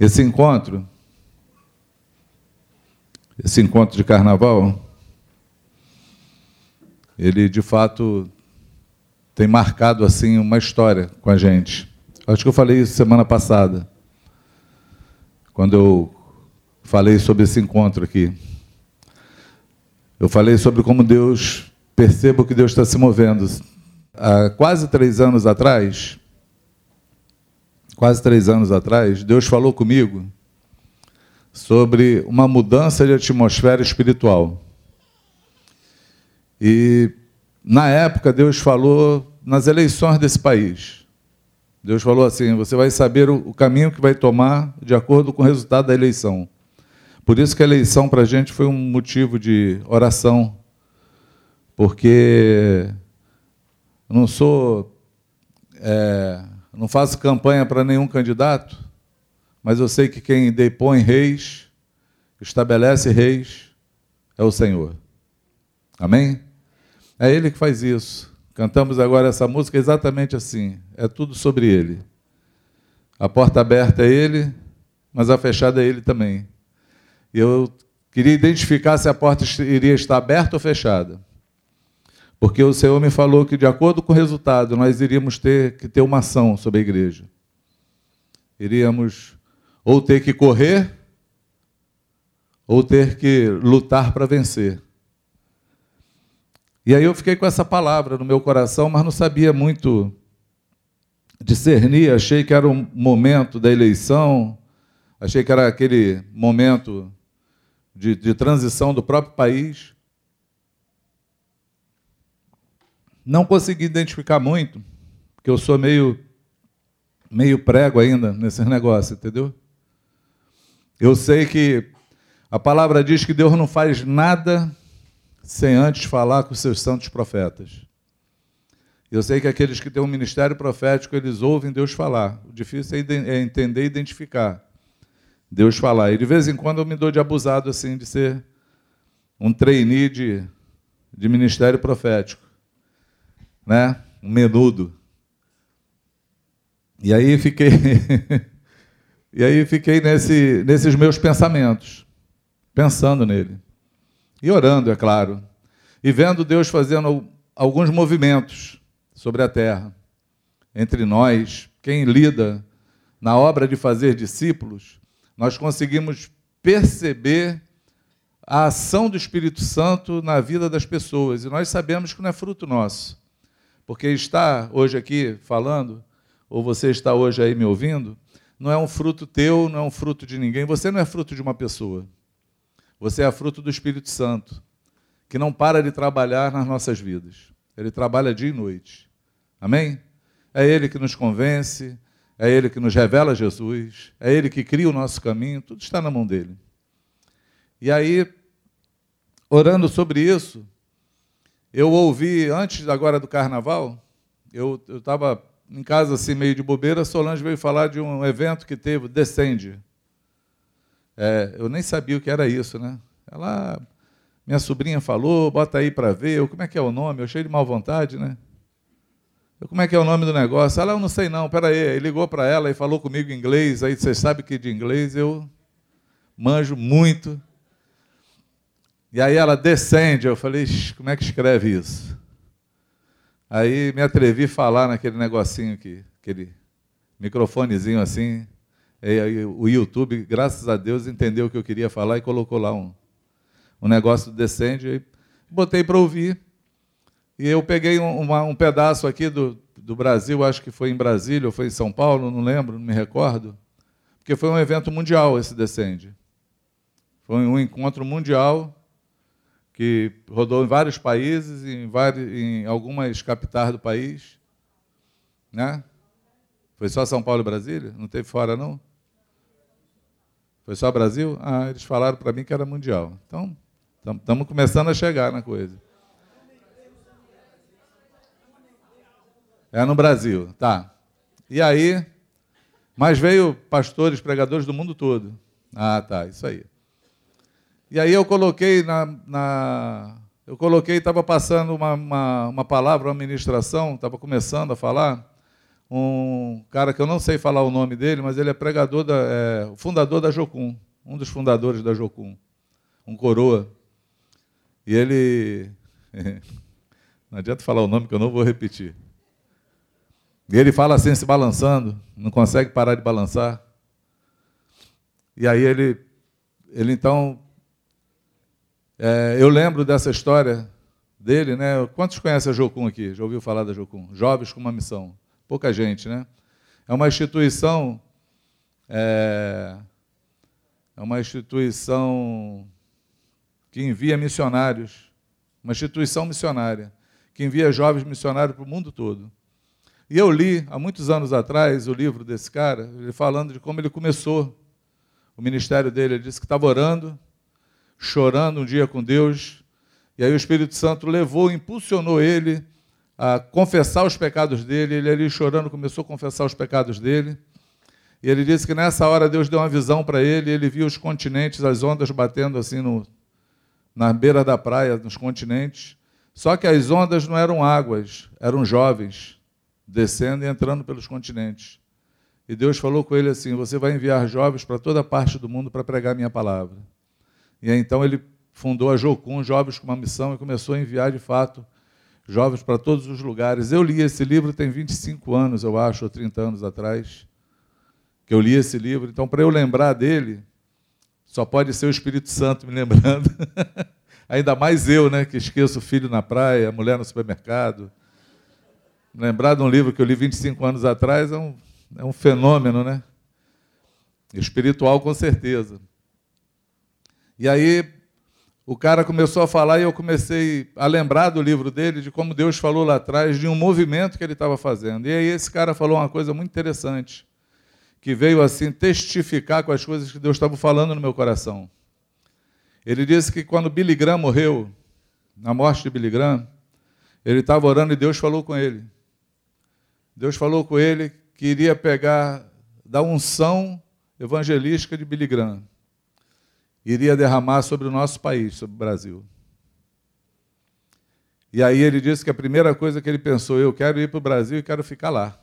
Esse encontro, esse encontro de carnaval, ele de fato tem marcado assim uma história com a gente. Acho que eu falei isso semana passada, quando eu falei sobre esse encontro aqui. Eu falei sobre como Deus, percebo que Deus está se movendo. Há quase três anos atrás, quase três anos atrás, Deus falou comigo sobre uma mudança de atmosfera espiritual. E, na época, Deus falou nas eleições desse país. Deus falou assim: você vai saber o caminho que vai tomar de acordo com o resultado da eleição. Por isso que a eleição para a gente foi um motivo de oração, porque eu não sou é, não faço campanha para nenhum candidato, mas eu sei que quem depõe reis, estabelece reis, é o Senhor. Amém? É Ele que faz isso. Cantamos agora essa música exatamente assim. É tudo sobre Ele. A porta aberta é Ele, mas a fechada é Ele também. E eu queria identificar se a porta iria estar aberta ou fechada. Porque o Senhor me falou que, de acordo com o resultado, nós iríamos ter que ter uma ação sobre a igreja. Iríamos ou ter que correr, ou ter que lutar para vencer. E aí eu fiquei com essa palavra no meu coração, mas não sabia muito discernir. Achei que era um momento da eleição, achei que era aquele momento de, de transição do próprio país. Não consegui identificar muito, porque eu sou meio, meio prego ainda nesses negócios, entendeu? Eu sei que a palavra diz que Deus não faz nada sem antes falar com os seus santos profetas. Eu sei que aqueles que têm um ministério profético, eles ouvem Deus falar. O difícil é, é entender e identificar Deus falar. E de vez em quando eu me dou de abusado assim de ser um trainee de, de ministério profético né? Um menudo. E aí fiquei E aí fiquei nesse, nesses meus pensamentos, pensando nele. E orando, é claro. E vendo Deus fazendo alguns movimentos sobre a terra. Entre nós, quem lida na obra de fazer discípulos, nós conseguimos perceber a ação do Espírito Santo na vida das pessoas. E nós sabemos que não é fruto nosso. Porque estar hoje aqui falando, ou você está hoje aí me ouvindo, não é um fruto teu, não é um fruto de ninguém. Você não é fruto de uma pessoa. Você é fruto do Espírito Santo, que não para de trabalhar nas nossas vidas. Ele trabalha dia e noite. Amém? É Ele que nos convence, é Ele que nos revela Jesus, é Ele que cria o nosso caminho, tudo está na mão dele. E aí, orando sobre isso, eu ouvi, antes agora do carnaval, eu estava em casa assim, meio de bobeira, Solange veio falar de um evento que teve, Descende. É, eu nem sabia o que era isso, né? Ela, minha sobrinha falou, bota aí para ver, eu, como é que é o nome? Eu cheio de mal vontade, né? Eu, como é que é o nome do negócio? Ela, eu não sei não, peraí. Ele ligou para ela e falou comigo em inglês, aí vocês sabem que de inglês eu manjo muito. E aí ela descende, eu falei, como é que escreve isso? Aí me atrevi a falar naquele negocinho aqui, aquele microfonezinho assim. E o YouTube, graças a Deus, entendeu o que eu queria falar e colocou lá um, um negócio descende. E botei para ouvir. E eu peguei um, uma, um pedaço aqui do, do Brasil, acho que foi em Brasília ou foi em São Paulo, não lembro, não me recordo. Porque foi um evento mundial esse Descende. Foi um encontro mundial que rodou em vários países, em, vários, em algumas capitais do país. Né? Foi só São Paulo e Brasília? Não teve fora, não? Foi só Brasil? Ah, eles falaram para mim que era mundial. Então, estamos começando a chegar na coisa. É no Brasil, tá. E aí, mas veio pastores, pregadores do mundo todo. Ah, tá, isso aí. E aí eu coloquei na. na eu coloquei, estava passando uma, uma, uma, palavra, uma ministração, estava começando a falar, um cara que eu não sei falar o nome dele, mas ele é pregador, da, é, fundador da Jocum, um dos fundadores da Jocum, um coroa. E ele. Não adianta falar o nome que eu não vou repetir. E ele fala assim, se balançando, não consegue parar de balançar. E aí ele, ele então. É, eu lembro dessa história dele, né? Quantos conhecem a Jocum aqui? Já ouviu falar da Jocum? Jovens com uma missão. Pouca gente, né? É uma instituição. É, é uma instituição que envia missionários, uma instituição missionária, que envia jovens missionários para o mundo todo. E eu li, há muitos anos atrás, o livro desse cara, ele falando de como ele começou o ministério dele. Ele disse que estava orando, chorando um dia com Deus, e aí o Espírito Santo levou, impulsionou ele a confessar os pecados dele. Ele ali chorando começou a confessar os pecados dele. E ele disse que nessa hora Deus deu uma visão para ele, ele viu os continentes, as ondas batendo assim no, na beira da praia, nos continentes. Só que as ondas não eram águas, eram jovens descendo e entrando pelos continentes. E Deus falou com ele assim: Você vai enviar jovens para toda parte do mundo para pregar minha palavra. E então ele fundou a Jocum, Jovens com uma Missão, e começou a enviar de fato jovens para todos os lugares. Eu li esse livro tem 25 anos, eu acho, ou 30 anos atrás, que eu li esse livro. Então, para eu lembrar dele, só pode ser o Espírito Santo me lembrando. Ainda mais eu, né, que esqueço o filho na praia, a mulher no supermercado. Lembrar de um livro que eu li 25 anos atrás é um, é um fenômeno, né? Espiritual, com certeza. E aí, o cara começou a falar e eu comecei a lembrar do livro dele, de como Deus falou lá atrás, de um movimento que ele estava fazendo. E aí, esse cara falou uma coisa muito interessante que veio assim testificar com as coisas que Deus estava falando no meu coração. Ele disse que quando Billy Graham morreu, na morte de Billy Graham, ele estava orando e Deus falou com ele. Deus falou com ele que iria pegar da unção evangelística de Billy Graham, iria derramar sobre o nosso país, sobre o Brasil. E aí ele disse que a primeira coisa que ele pensou, eu quero ir para o Brasil e quero ficar lá.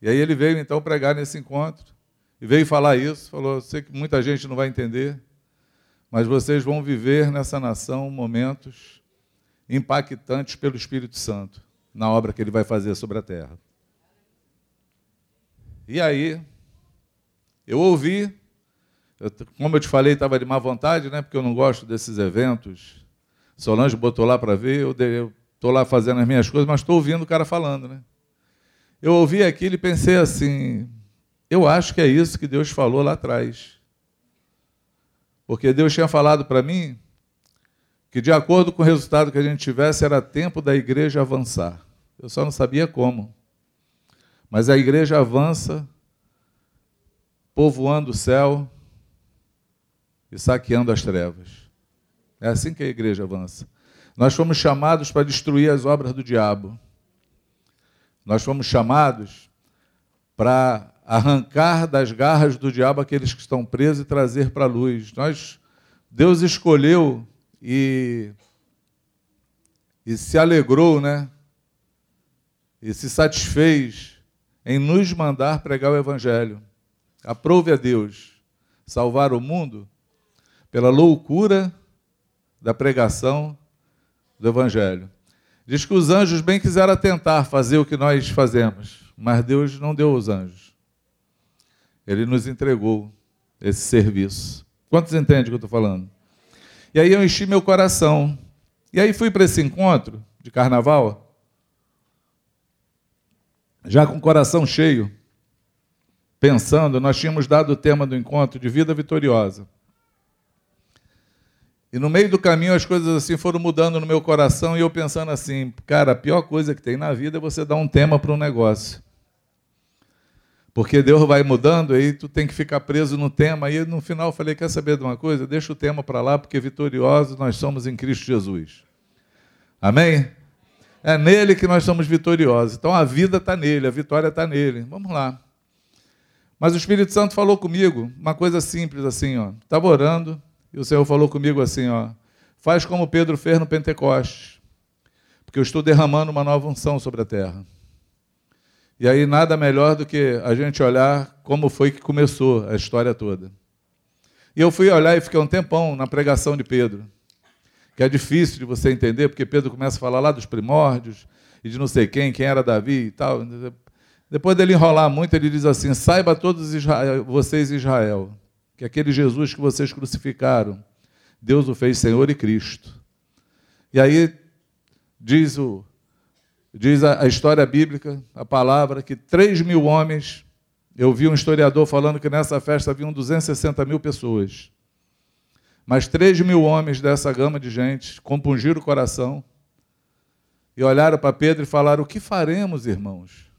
E aí ele veio então pregar nesse encontro e veio falar isso. Falou: sei que muita gente não vai entender, mas vocês vão viver nessa nação momentos impactantes pelo Espírito Santo na obra que ele vai fazer sobre a terra. E aí, eu ouvi, como eu te falei, estava de má vontade, né, porque eu não gosto desses eventos. Solange botou lá para ver, eu estou lá fazendo as minhas coisas, mas estou ouvindo o cara falando. Né? Eu ouvi aquilo e pensei assim: eu acho que é isso que Deus falou lá atrás. Porque Deus tinha falado para mim que, de acordo com o resultado que a gente tivesse, era tempo da igreja avançar. Eu só não sabia como. Mas a igreja avança, povoando o céu e saqueando as trevas. É assim que a igreja avança. Nós fomos chamados para destruir as obras do diabo. Nós fomos chamados para arrancar das garras do diabo aqueles que estão presos e trazer para a luz. Nós, Deus escolheu e, e se alegrou, né? E se satisfez em nos mandar pregar o Evangelho. Aprove a Deus salvar o mundo pela loucura da pregação do Evangelho. Diz que os anjos bem quiseram tentar fazer o que nós fazemos, mas Deus não deu os anjos. Ele nos entregou esse serviço. Quantos entendem o que eu estou falando? E aí eu enchi meu coração. E aí fui para esse encontro de carnaval, já com o coração cheio, pensando, nós tínhamos dado o tema do encontro de vida vitoriosa. E no meio do caminho as coisas assim foram mudando no meu coração e eu pensando assim, cara, a pior coisa que tem na vida é você dar um tema para um negócio. Porque Deus vai mudando, aí tu tem que ficar preso no tema. E no final eu falei: quer saber de uma coisa? Deixa o tema para lá, porque vitoriosos nós somos em Cristo Jesus. Amém? É nele que nós somos vitoriosos. Então a vida está nele, a vitória está nele. Vamos lá. Mas o Espírito Santo falou comigo uma coisa simples assim, ó. Estava orando, e o Senhor falou comigo assim, ó, faz como Pedro fez no Pentecostes, porque eu estou derramando uma nova unção sobre a terra. E aí nada melhor do que a gente olhar como foi que começou a história toda. E eu fui olhar e fiquei um tempão na pregação de Pedro, que é difícil de você entender, porque Pedro começa a falar lá dos primórdios e de não sei quem, quem era Davi e tal. Depois dele enrolar muito, ele diz assim: Saiba todos Israel, vocês, Israel, que aquele Jesus que vocês crucificaram, Deus o fez Senhor e Cristo. E aí diz, o, diz a, a história bíblica, a palavra, que 3 mil homens eu vi um historiador falando que nessa festa haviam 260 mil pessoas. Mas 3 mil homens dessa gama de gente compungiram o coração e olharam para Pedro e falaram: O que faremos, irmãos?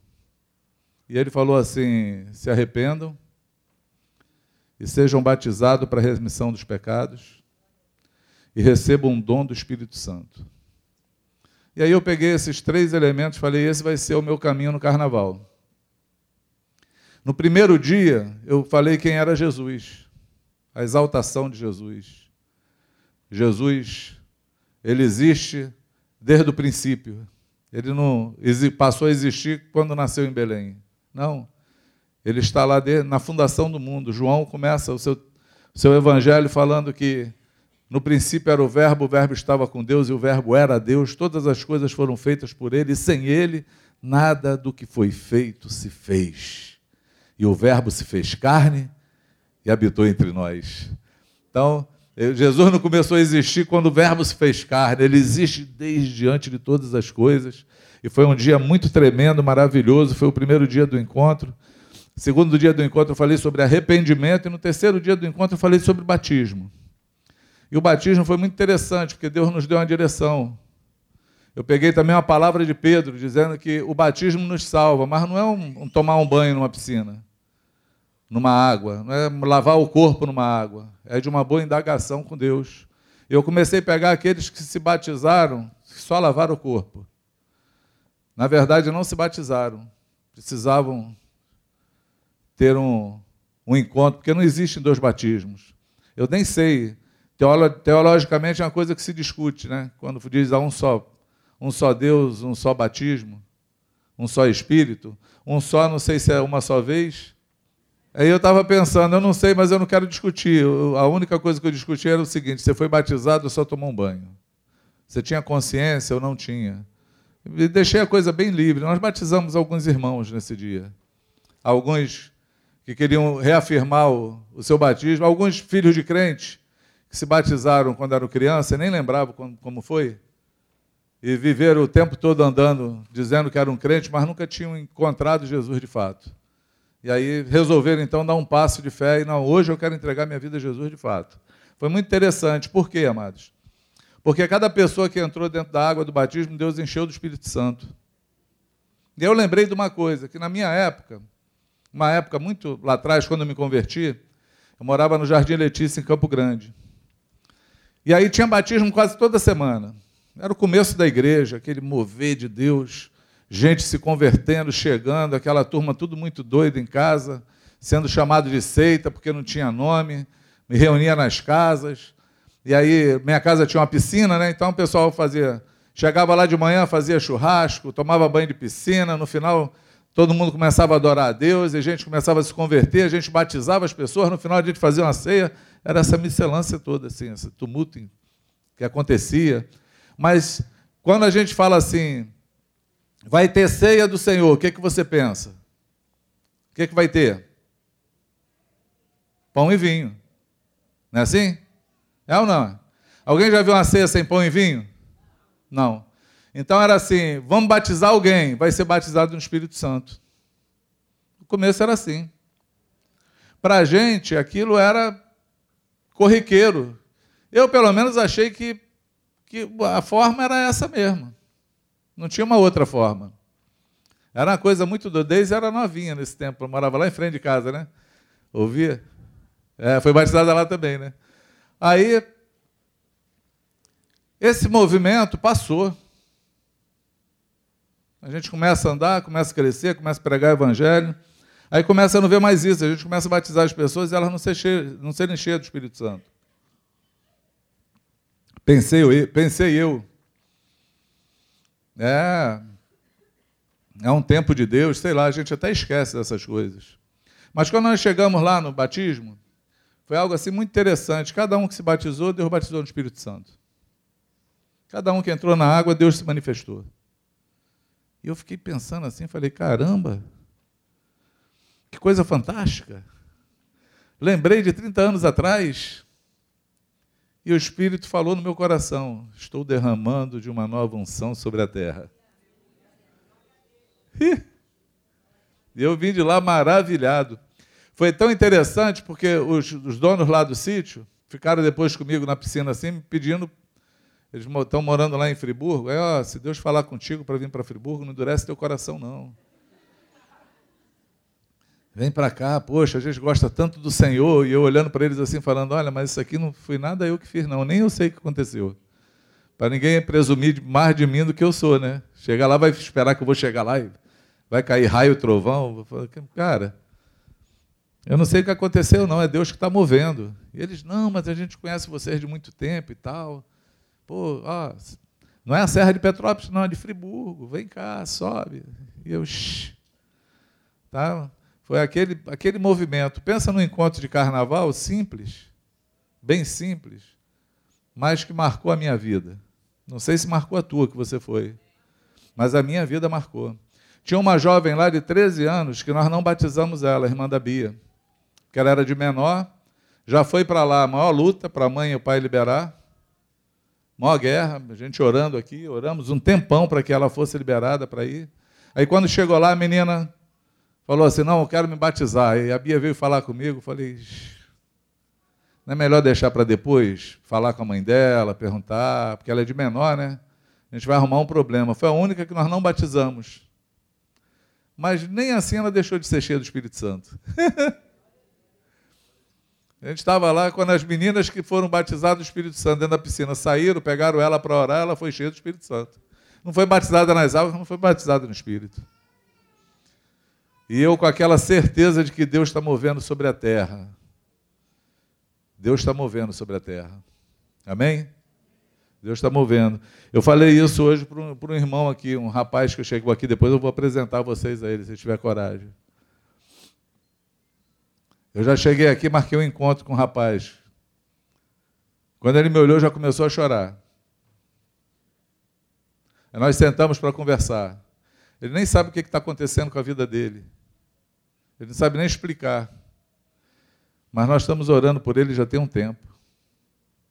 E ele falou assim: Se arrependam e sejam batizados para a remissão dos pecados e recebam um dom do Espírito Santo. E aí eu peguei esses três elementos e falei: Esse vai ser o meu caminho no carnaval. No primeiro dia, eu falei quem era Jesus, a exaltação de Jesus. Jesus, ele existe desde o princípio. Ele não passou a existir quando nasceu em Belém. Não. Ele está lá na fundação do mundo. João começa o seu, seu evangelho falando que no princípio era o Verbo, o Verbo estava com Deus e o Verbo era Deus. Todas as coisas foram feitas por ele e sem ele nada do que foi feito se fez e o Verbo se fez carne e habitou entre nós. Então, Jesus não começou a existir quando o Verbo se fez carne, ele existe desde diante de todas as coisas. E foi um dia muito tremendo, maravilhoso. Foi o primeiro dia do encontro. Segundo dia do encontro, eu falei sobre arrependimento. E no terceiro dia do encontro, eu falei sobre batismo. E o batismo foi muito interessante, porque Deus nos deu uma direção. Eu peguei também uma palavra de Pedro, dizendo que o batismo nos salva, mas não é um, um tomar um banho numa piscina numa água, não é lavar o corpo numa água, é de uma boa indagação com Deus. Eu comecei a pegar aqueles que se batizaram, que só lavaram o corpo. Na verdade, não se batizaram, precisavam ter um, um encontro, porque não existem dois batismos. Eu nem sei, teolo, teologicamente é uma coisa que se discute, né? quando diz a um só, um só Deus, um só batismo, um só Espírito, um só, não sei se é uma só vez, Aí eu estava pensando, eu não sei, mas eu não quero discutir. a única coisa que eu discuti era o seguinte: você foi batizado ou só tomou um banho? Você tinha consciência ou não tinha? E deixei a coisa bem livre. Nós batizamos alguns irmãos nesse dia. Alguns que queriam reafirmar o, o seu batismo, alguns filhos de crentes que se batizaram quando eram criança, nem lembravam como, como foi, e viveram o tempo todo andando, dizendo que eram crentes, mas nunca tinham encontrado Jesus de fato. E aí resolveram então dar um passo de fé e não, hoje eu quero entregar minha vida a Jesus de fato. Foi muito interessante. Por quê, amados? Porque cada pessoa que entrou dentro da água do batismo, Deus encheu do Espírito Santo. E eu lembrei de uma coisa, que na minha época, uma época muito lá atrás, quando eu me converti, eu morava no Jardim Letícia, em Campo Grande. E aí tinha batismo quase toda semana. Era o começo da igreja, aquele mover de Deus gente se convertendo, chegando, aquela turma tudo muito doida em casa, sendo chamado de seita porque não tinha nome, me reunia nas casas. E aí, minha casa tinha uma piscina, né? Então o pessoal fazia. Chegava lá de manhã, fazia churrasco, tomava banho de piscina, no final todo mundo começava a adorar a Deus, e a gente começava a se converter, a gente batizava as pessoas, no final a gente fazia uma ceia, era essa miscelância toda, assim, esse tumulto que acontecia. Mas quando a gente fala assim, Vai ter ceia do Senhor, o que, que você pensa? O que, que vai ter? Pão e vinho. Não é assim? É ou não? Alguém já viu uma ceia sem pão e vinho? Não. Então era assim: vamos batizar alguém, vai ser batizado no Espírito Santo. No começo era assim. Para a gente, aquilo era corriqueiro. Eu, pelo menos, achei que, que a forma era essa mesmo. Não tinha uma outra forma. Era uma coisa muito doida. Desde era novinha nesse tempo. Eu morava lá em frente de casa, né? Ouvia? É, foi batizada lá também, né? Aí, esse movimento passou. A gente começa a andar, começa a crescer, começa a pregar o evangelho. Aí começa a não ver mais isso. A gente começa a batizar as pessoas e elas não, ser cheias, não serem cheias do Espírito Santo. Pensei eu, pensei eu é. é um tempo de Deus, sei lá, a gente até esquece dessas coisas. Mas quando nós chegamos lá no batismo, foi algo assim muito interessante. Cada um que se batizou, Deus batizou no Espírito Santo. Cada um que entrou na água, Deus se manifestou. E eu fiquei pensando assim, falei, caramba, que coisa fantástica. Lembrei de 30 anos atrás, e o Espírito falou no meu coração: estou derramando de uma nova unção sobre a terra. E eu vim de lá maravilhado. Foi tão interessante porque os, os donos lá do sítio ficaram depois comigo na piscina assim, me pedindo. Eles estão morando lá em Friburgo. Aí, ó, se Deus falar contigo para vir para Friburgo, não endurece teu coração, não. Vem para cá, poxa, a gente gosta tanto do Senhor. E eu olhando para eles assim, falando: olha, mas isso aqui não foi nada eu que fiz, não. Nem eu sei o que aconteceu. Para ninguém presumir mais de mim do que eu sou, né? Chegar lá, vai esperar que eu vou chegar lá e vai cair raio, trovão. Cara, eu não sei o que aconteceu, não, é Deus que está movendo. E eles, não, mas a gente conhece vocês de muito tempo e tal. Pô, ó, não é a Serra de Petrópolis, não, é de Friburgo. Vem cá, sobe. E eu, shh. Tá? Foi aquele, aquele movimento. Pensa no encontro de carnaval simples, bem simples, mas que marcou a minha vida. Não sei se marcou a tua que você foi, mas a minha vida marcou. Tinha uma jovem lá de 13 anos que nós não batizamos ela, irmã da Bia, que ela era de menor, já foi para lá a maior luta para a mãe e o pai liberar, maior guerra, a gente orando aqui, oramos um tempão para que ela fosse liberada para ir. Aí quando chegou lá, a menina falou assim: Não, eu quero me batizar. E a Bia veio falar comigo, falei: Não é melhor deixar para depois? Falar com a mãe dela, perguntar, porque ela é de menor, né? A gente vai arrumar um problema. Foi a única que nós não batizamos mas nem assim ela deixou de ser cheia do Espírito Santo. a gente estava lá quando as meninas que foram batizadas do Espírito Santo dentro da piscina saíram, pegaram ela para orar, ela foi cheia do Espírito Santo. Não foi batizada nas águas, não foi batizada no Espírito. E eu com aquela certeza de que Deus está movendo sobre a terra. Deus está movendo sobre a terra. Amém? Deus está movendo. Eu falei isso hoje para um, um irmão aqui, um rapaz que chegou aqui, depois eu vou apresentar vocês a ele, se tiver coragem. Eu já cheguei aqui, marquei um encontro com um rapaz. Quando ele me olhou, já começou a chorar. Nós sentamos para conversar. Ele nem sabe o que está acontecendo com a vida dele. Ele não sabe nem explicar. Mas nós estamos orando por ele já tem um tempo.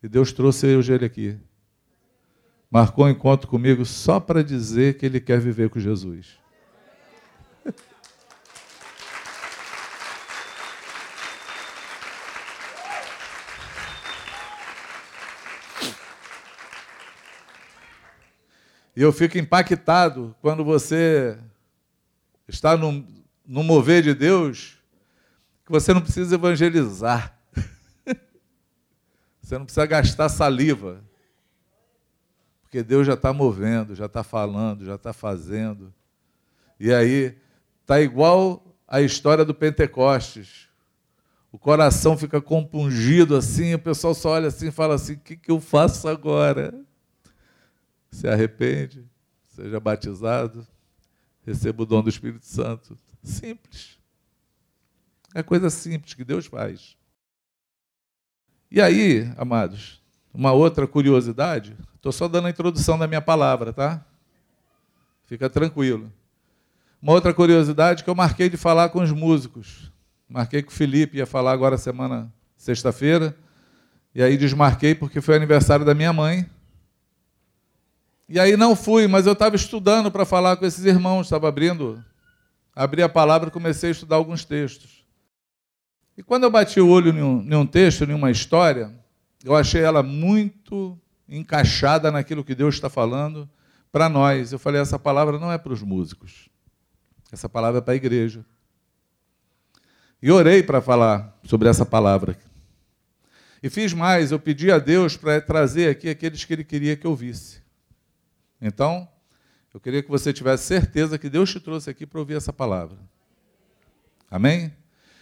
E Deus trouxe ele aqui marcou um encontro comigo só para dizer que ele quer viver com Jesus. E eu fico impactado quando você está no, no mover de Deus, que você não precisa evangelizar. Você não precisa gastar saliva. Porque Deus já está movendo, já está falando, já está fazendo. E aí, está igual a história do Pentecostes. O coração fica compungido assim, o pessoal só olha assim e fala assim: o que, que eu faço agora? Se arrepende, seja batizado, receba o dom do Espírito Santo. Simples. É coisa simples que Deus faz. E aí, amados, uma outra curiosidade, estou só dando a introdução da minha palavra, tá? Fica tranquilo. Uma outra curiosidade que eu marquei de falar com os músicos. Marquei que o Felipe ia falar agora semana sexta-feira. E aí desmarquei porque foi aniversário da minha mãe. E aí não fui, mas eu estava estudando para falar com esses irmãos, estava abrindo, abri a palavra e comecei a estudar alguns textos. E quando eu bati o olho em um, em um texto, em uma história, eu achei ela muito encaixada naquilo que Deus está falando para nós. Eu falei: essa palavra não é para os músicos, essa palavra é para a igreja. E orei para falar sobre essa palavra. E fiz mais, eu pedi a Deus para trazer aqui aqueles que Ele queria que eu visse. Então, eu queria que você tivesse certeza que Deus te trouxe aqui para ouvir essa palavra. Amém?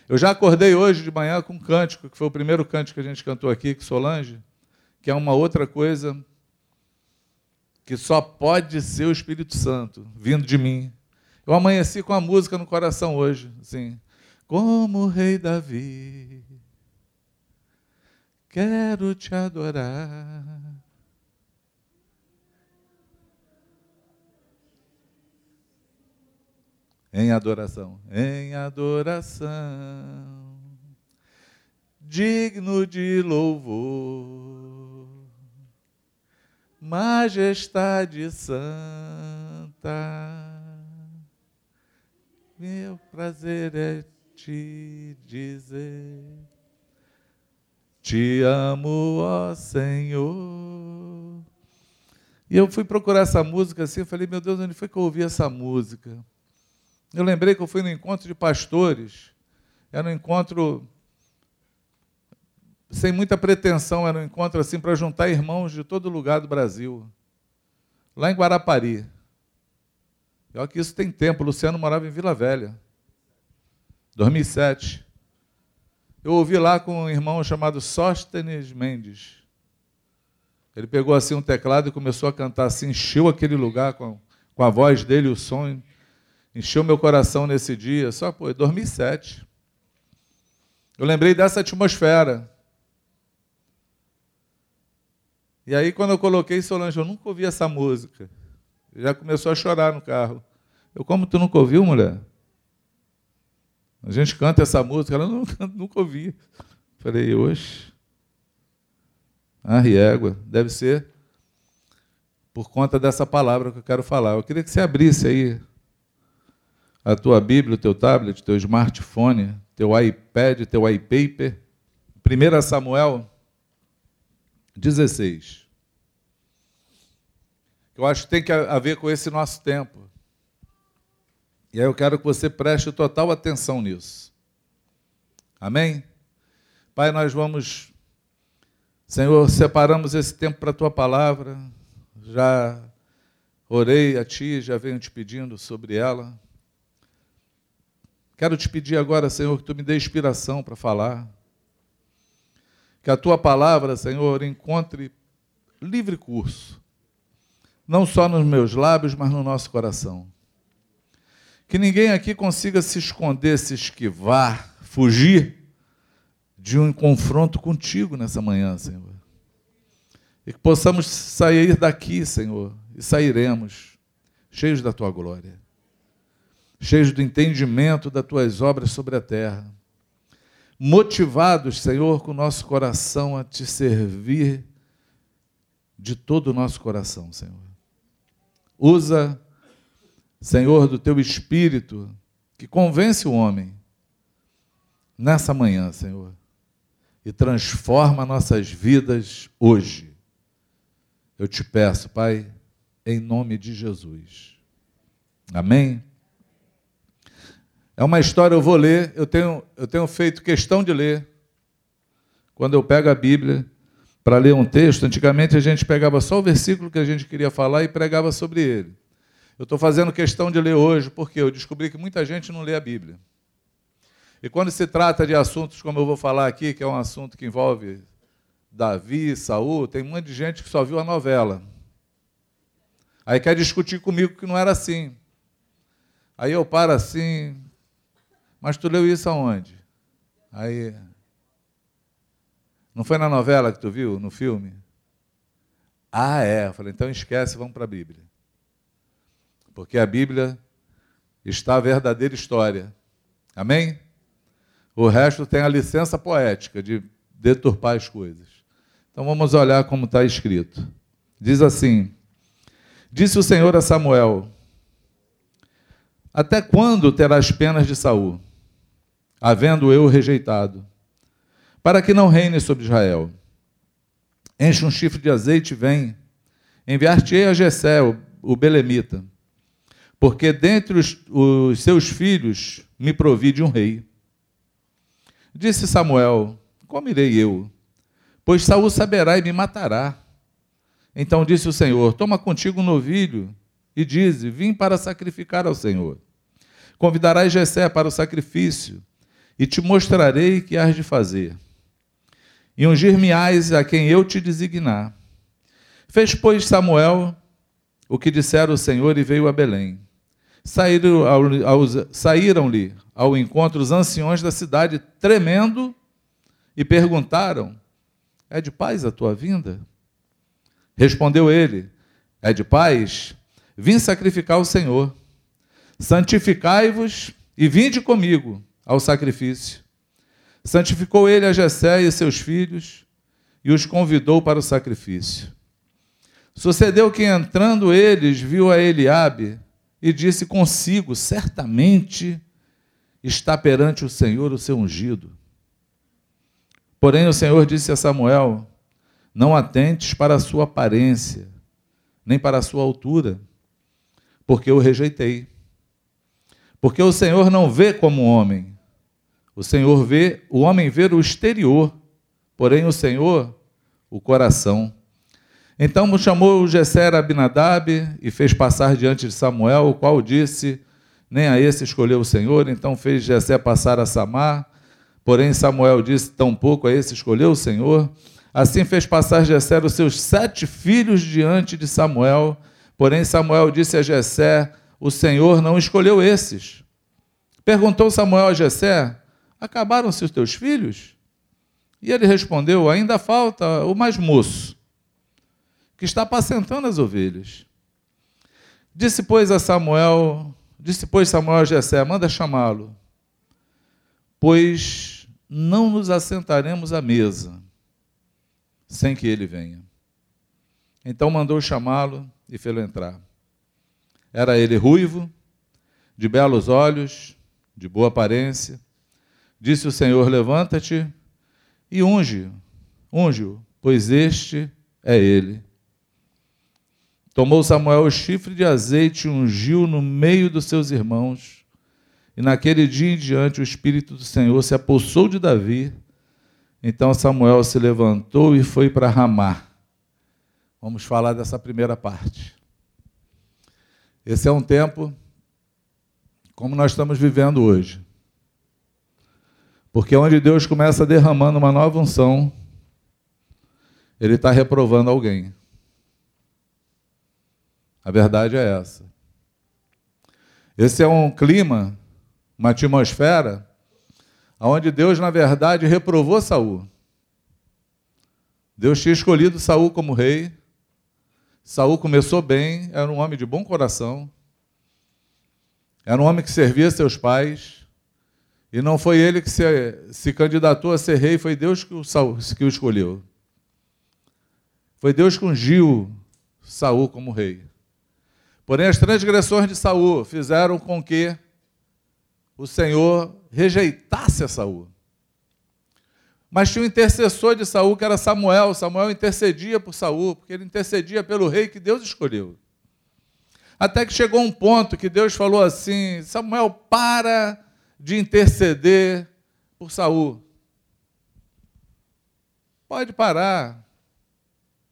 Eu já acordei hoje de manhã com um cântico, que foi o primeiro cântico que a gente cantou aqui, que Solange, que é uma outra coisa que só pode ser o Espírito Santo vindo de mim. Eu amanheci com a música no coração hoje, assim, como o rei Davi, quero te adorar. Em adoração, em adoração, digno de louvor, majestade santa meu prazer é te dizer: Te amo, ó Senhor. E eu fui procurar essa música assim, eu falei, meu Deus, onde foi que eu ouvi essa música? Eu lembrei que eu fui no encontro de pastores, era um encontro sem muita pretensão, era um encontro assim para juntar irmãos de todo lugar do Brasil, lá em Guarapari. Olha que isso tem tempo. O Luciano morava em Vila Velha. 2007. Eu ouvi lá com um irmão chamado Sóstenes Mendes. Ele pegou assim um teclado e começou a cantar assim, encheu aquele lugar com, com a voz dele, o som, encheu meu coração nesse dia. Só, pô, 2007. Eu lembrei dessa atmosfera. E aí, quando eu coloquei Solange, eu nunca ouvi essa música. Já começou a chorar no carro. Eu, como tu nunca ouviu, mulher? A gente canta essa música, ela nunca, nunca ouvi. Falei, oxe. Ah, riégua, deve ser por conta dessa palavra que eu quero falar. Eu queria que você abrisse aí a tua Bíblia, o teu tablet, teu smartphone, teu iPad, teu iPaper. 1 Samuel 16. Eu acho que tem que a ver com esse nosso tempo. E aí eu quero que você preste total atenção nisso. Amém? Pai, nós vamos, Senhor, separamos esse tempo para a tua palavra. Já orei a ti, já venho te pedindo sobre ela. Quero te pedir agora, Senhor, que tu me dê inspiração para falar. Que a tua palavra, Senhor, encontre livre curso, não só nos meus lábios, mas no nosso coração. Que ninguém aqui consiga se esconder, se esquivar, fugir de um confronto contigo nessa manhã, Senhor. E que possamos sair daqui, Senhor, e sairemos cheios da tua glória, cheios do entendimento das tuas obras sobre a terra, motivados, Senhor, com o nosso coração a te servir de todo o nosso coração, Senhor. Usa Senhor, do teu espírito que convence o homem nessa manhã, Senhor, e transforma nossas vidas hoje. Eu te peço, Pai, em nome de Jesus. Amém? É uma história, eu vou ler, eu tenho, eu tenho feito questão de ler. Quando eu pego a Bíblia para ler um texto, antigamente a gente pegava só o versículo que a gente queria falar e pregava sobre ele. Eu estou fazendo questão de ler hoje, porque eu descobri que muita gente não lê a Bíblia. E quando se trata de assuntos como eu vou falar aqui, que é um assunto que envolve Davi, Saul, tem muita gente que só viu a novela. Aí quer discutir comigo que não era assim. Aí eu paro assim, mas tu leu isso aonde? Aí. Não foi na novela que tu viu, no filme? Ah, é. Eu falei, então esquece, vamos para a Bíblia porque a Bíblia está a verdadeira história. Amém? O resto tem a licença poética de deturpar as coisas. Então vamos olhar como está escrito. Diz assim: Disse o Senhor a Samuel: Até quando terás penas de Saul, havendo eu rejeitado, para que não reine sobre Israel? Enche um chifre de azeite e vem. Enviar-te-ei a Jessé, o belemita porque dentre os, os seus filhos me provi de um rei. Disse Samuel: Como irei eu? Pois Saul saberá e me matará. Então disse o Senhor: Toma contigo um novilho e dize: Vim para sacrificar ao Senhor. Convidarás Jessé para o sacrifício e te mostrarei que hás de fazer. E ungir-me-ás a quem eu te designar. Fez, pois, Samuel o que dissera o Senhor e veio a Belém. saíram-lhe saíram ao encontro os anciões da cidade, tremendo, e perguntaram: É de paz a tua vinda? Respondeu ele: É de paz? Vim sacrificar o Senhor. Santificai-vos e vinde comigo ao sacrifício. Santificou ele a Jessé e seus filhos e os convidou para o sacrifício. Sucedeu que entrando eles, viu a Eliabe e disse consigo: Certamente está perante o Senhor o seu ungido. Porém o Senhor disse a Samuel: Não atentes para a sua aparência, nem para a sua altura, porque eu rejeitei. Porque o Senhor não vê como homem, o Senhor vê, o homem vê o exterior, porém o Senhor o coração. Então chamou Gesser Abinadab e fez passar diante de Samuel, o qual disse: Nem a esse escolheu o Senhor. Então fez Jessé passar a Samar. Porém Samuel disse: Tampouco a esse escolheu o Senhor. Assim fez passar Jessé os seus sete filhos diante de Samuel. Porém Samuel disse a Jessé: O Senhor não escolheu esses. Perguntou Samuel a Jessé: Acabaram-se os teus filhos? E ele respondeu: Ainda falta o mais moço, que está apacentando as ovelhas. Disse, pois, a Samuel, disse, pois, Samuel a Jessé, manda chamá-lo, pois não nos assentaremos à mesa sem que ele venha. Então mandou chamá-lo e fê-lo entrar. Era ele ruivo, de belos olhos, de boa aparência, Disse o Senhor: Levanta-te e unge, unge-o, pois este é ele. Tomou Samuel o chifre de azeite e ungiu no meio dos seus irmãos. E naquele dia em diante o Espírito do Senhor se apossou de Davi. Então Samuel se levantou e foi para Ramá. Vamos falar dessa primeira parte. Esse é um tempo como nós estamos vivendo hoje. Porque onde Deus começa derramando uma nova unção, Ele está reprovando alguém. A verdade é essa. Esse é um clima, uma atmosfera, onde Deus, na verdade, reprovou Saul. Deus tinha escolhido Saul como rei. Saul começou bem, era um homem de bom coração. Era um homem que servia seus pais. E não foi ele que se, se candidatou a ser rei, foi Deus que o, que o escolheu. Foi Deus que ungiu Saul como rei. Porém, as transgressões de Saul fizeram com que o Senhor rejeitasse a Saul. Mas tinha um intercessor de Saul que era Samuel. Samuel intercedia por Saul, porque ele intercedia pelo rei que Deus escolheu. Até que chegou um ponto que Deus falou assim: Samuel, para de interceder por Saul. Pode parar.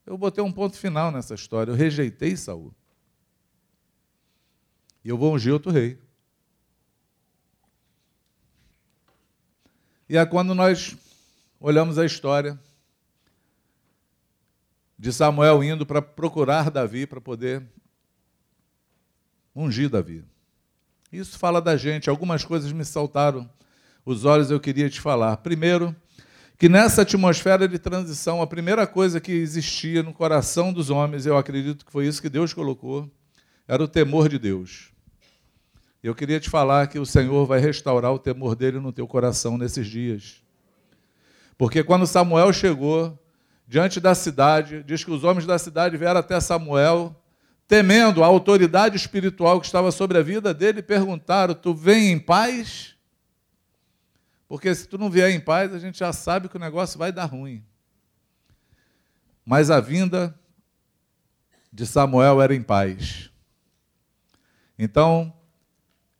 Eu botei um ponto final nessa história. Eu rejeitei Saul. E eu vou ungir outro rei. E é quando nós olhamos a história de Samuel indo para procurar Davi para poder ungir Davi. Isso fala da gente. Algumas coisas me saltaram os olhos, eu queria te falar. Primeiro, que nessa atmosfera de transição, a primeira coisa que existia no coração dos homens, eu acredito que foi isso que Deus colocou, era o temor de Deus. Eu queria te falar que o Senhor vai restaurar o temor dele no teu coração nesses dias. Porque quando Samuel chegou diante da cidade, diz que os homens da cidade vieram até Samuel temendo a autoridade espiritual que estava sobre a vida dele, perguntaram: Tu vem em paz? Porque se tu não vier em paz, a gente já sabe que o negócio vai dar ruim. Mas a vinda de Samuel era em paz. Então,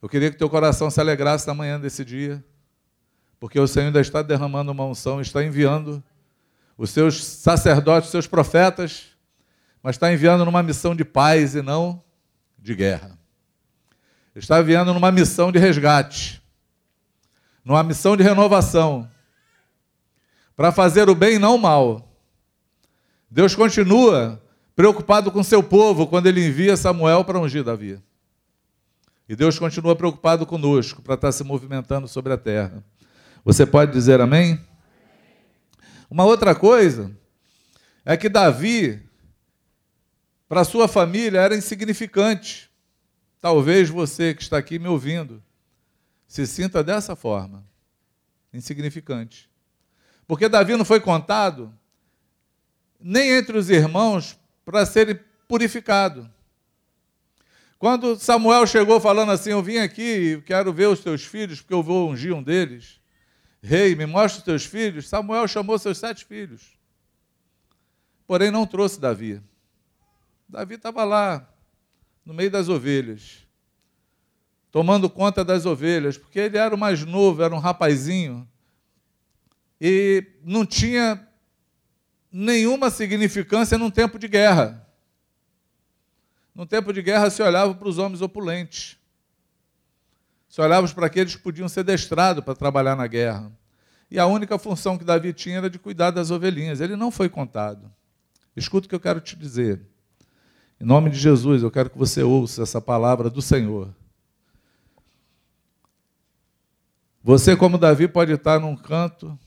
eu queria que teu coração se alegrasse na manhã desse dia, porque o Senhor ainda está derramando uma unção, está enviando os seus sacerdotes, os seus profetas, mas está enviando numa missão de paz e não de guerra. Está enviando numa missão de resgate, numa missão de renovação, para fazer o bem e não o mal. Deus continua preocupado com seu povo quando ele envia Samuel para ungir Davi. E Deus continua preocupado conosco para estar se movimentando sobre a terra. Você pode dizer amém? Uma outra coisa é que Davi, para sua família, era insignificante. Talvez você que está aqui me ouvindo se sinta dessa forma, insignificante. Porque Davi não foi contado nem entre os irmãos para ser purificado. Quando Samuel chegou falando assim: Eu vim aqui e quero ver os teus filhos, porque eu vou ungir um deles. Rei, me mostra os teus filhos. Samuel chamou seus sete filhos. Porém, não trouxe Davi. Davi estava lá, no meio das ovelhas, tomando conta das ovelhas, porque ele era o mais novo, era um rapazinho, e não tinha nenhuma significância num tempo de guerra. No tempo de guerra se olhava para os homens opulentes. Se olhava para aqueles que podiam ser destrados para trabalhar na guerra. E a única função que Davi tinha era de cuidar das ovelhinhas. Ele não foi contado. Escuta o que eu quero te dizer. Em nome de Jesus, eu quero que você ouça essa palavra do Senhor. Você, como Davi, pode estar num canto,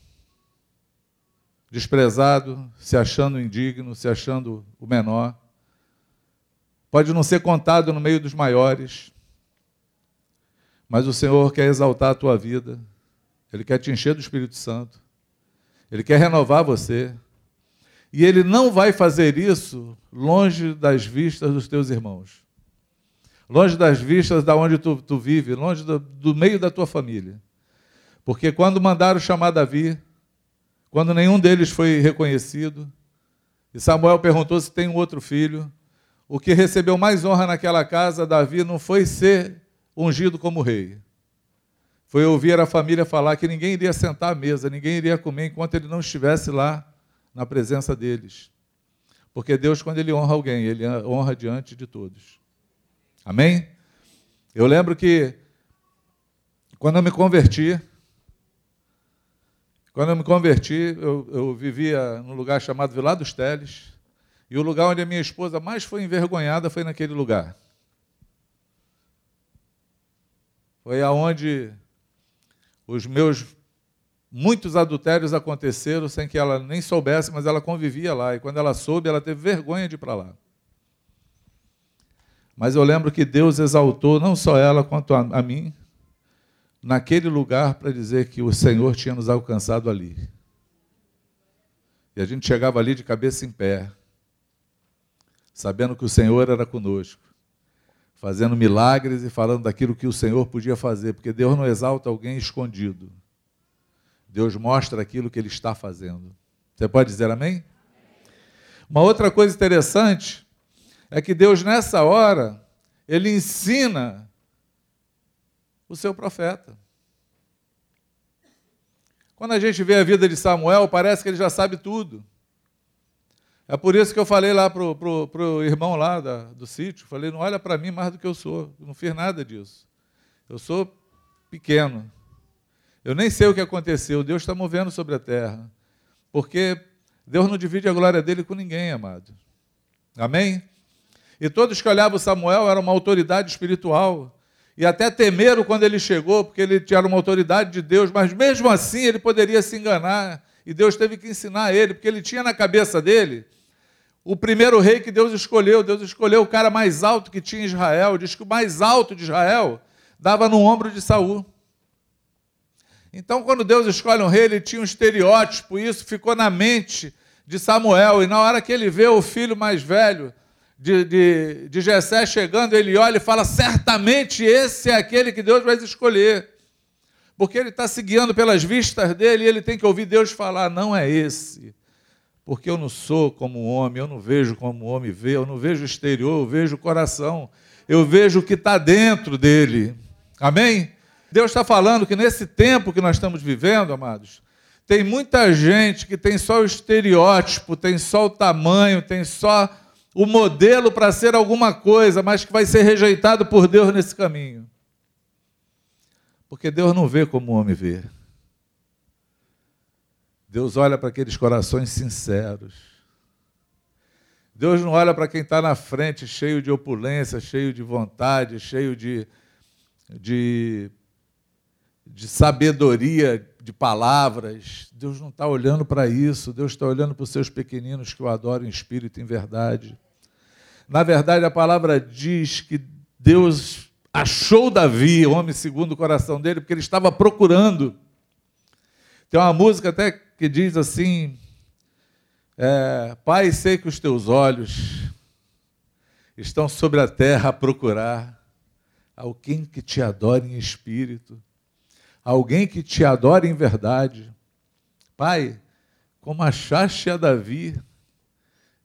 desprezado, se achando indigno, se achando o menor. Pode não ser contado no meio dos maiores, mas o Senhor quer exaltar a tua vida, Ele quer te encher do Espírito Santo, Ele quer renovar você, e Ele não vai fazer isso longe das vistas dos teus irmãos, longe das vistas da onde tu, tu vive, longe do, do meio da tua família. Porque quando mandaram chamar Davi, quando nenhum deles foi reconhecido, e Samuel perguntou se tem um outro filho, o que recebeu mais honra naquela casa, Davi, não foi ser ungido como rei. Foi ouvir a família falar que ninguém iria sentar à mesa, ninguém iria comer enquanto ele não estivesse lá na presença deles. Porque Deus, quando Ele honra alguém, Ele honra diante de todos. Amém? Eu lembro que quando eu me converti, quando eu me converti, eu, eu vivia num lugar chamado Vilar dos Teles, e o lugar onde a minha esposa mais foi envergonhada foi naquele lugar. Foi aonde os meus muitos adultérios aconteceram sem que ela nem soubesse, mas ela convivia lá. E quando ela soube, ela teve vergonha de ir para lá. Mas eu lembro que Deus exaltou não só ela quanto a, a mim naquele lugar para dizer que o Senhor tinha nos alcançado ali. E a gente chegava ali de cabeça em pé sabendo que o Senhor era conosco, fazendo milagres e falando daquilo que o Senhor podia fazer, porque Deus não exalta alguém escondido. Deus mostra aquilo que ele está fazendo. Você pode dizer amém? Uma outra coisa interessante é que Deus, nessa hora, ele ensina o seu profeta. Quando a gente vê a vida de Samuel, parece que ele já sabe tudo. É por isso que eu falei lá para o irmão lá da, do sítio, falei, não olha para mim mais do que eu sou, eu não fiz nada disso. Eu sou pequeno. Eu nem sei o que aconteceu, Deus está movendo sobre a terra. Porque Deus não divide a glória dele com ninguém, amado. Amém? E todos que olhavam Samuel eram uma autoridade espiritual. E até temeram quando ele chegou, porque ele tinha uma autoridade de Deus, mas mesmo assim ele poderia se enganar. E Deus teve que ensinar ele, porque ele tinha na cabeça dele o primeiro rei que Deus escolheu. Deus escolheu o cara mais alto que tinha em Israel. Diz que o mais alto de Israel dava no ombro de Saul. Então, quando Deus escolhe um rei, ele tinha um estereótipo, isso ficou na mente de Samuel. E na hora que ele vê o filho mais velho de, de, de Jessé chegando, ele olha e fala: certamente esse é aquele que Deus vai escolher. Porque ele está se guiando pelas vistas dele e ele tem que ouvir Deus falar: não é esse porque eu não sou como um homem, eu não vejo como um homem vê, eu não vejo o exterior, eu vejo o coração, eu vejo o que está dentro dele. Amém? Deus está falando que nesse tempo que nós estamos vivendo, amados, tem muita gente que tem só o estereótipo, tem só o tamanho, tem só o modelo para ser alguma coisa, mas que vai ser rejeitado por Deus nesse caminho. Porque Deus não vê como o homem vê. Deus olha para aqueles corações sinceros. Deus não olha para quem está na frente, cheio de opulência, cheio de vontade, cheio de, de, de sabedoria de palavras. Deus não está olhando para isso, Deus está olhando para os seus pequeninos que o adoram em espírito e em verdade. Na verdade, a palavra diz que Deus achou Davi, homem segundo o coração dele, porque ele estava procurando. Tem uma música até que diz assim: é, Pai, sei que os teus olhos estão sobre a terra a procurar alguém que te adore em espírito, alguém que te adore em verdade. Pai, como achaste a Davi,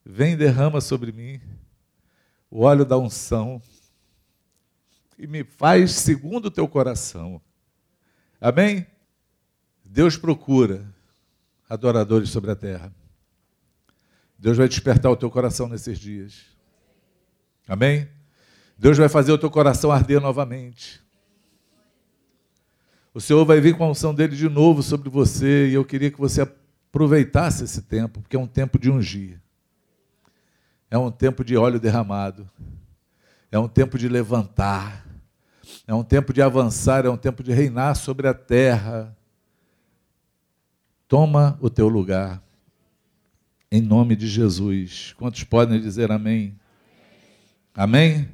vem derrama sobre mim o óleo da unção e me faz segundo o teu coração. Amém? Deus procura adoradores sobre a terra. Deus vai despertar o teu coração nesses dias. Amém? Deus vai fazer o teu coração arder novamente. O Senhor vai vir com a unção dele de novo sobre você e eu queria que você aproveitasse esse tempo, porque é um tempo de ungir. É um tempo de óleo derramado. É um tempo de levantar. É um tempo de avançar, é um tempo de reinar sobre a terra. Toma o teu lugar. Em nome de Jesus. Quantos podem dizer amém? Amém?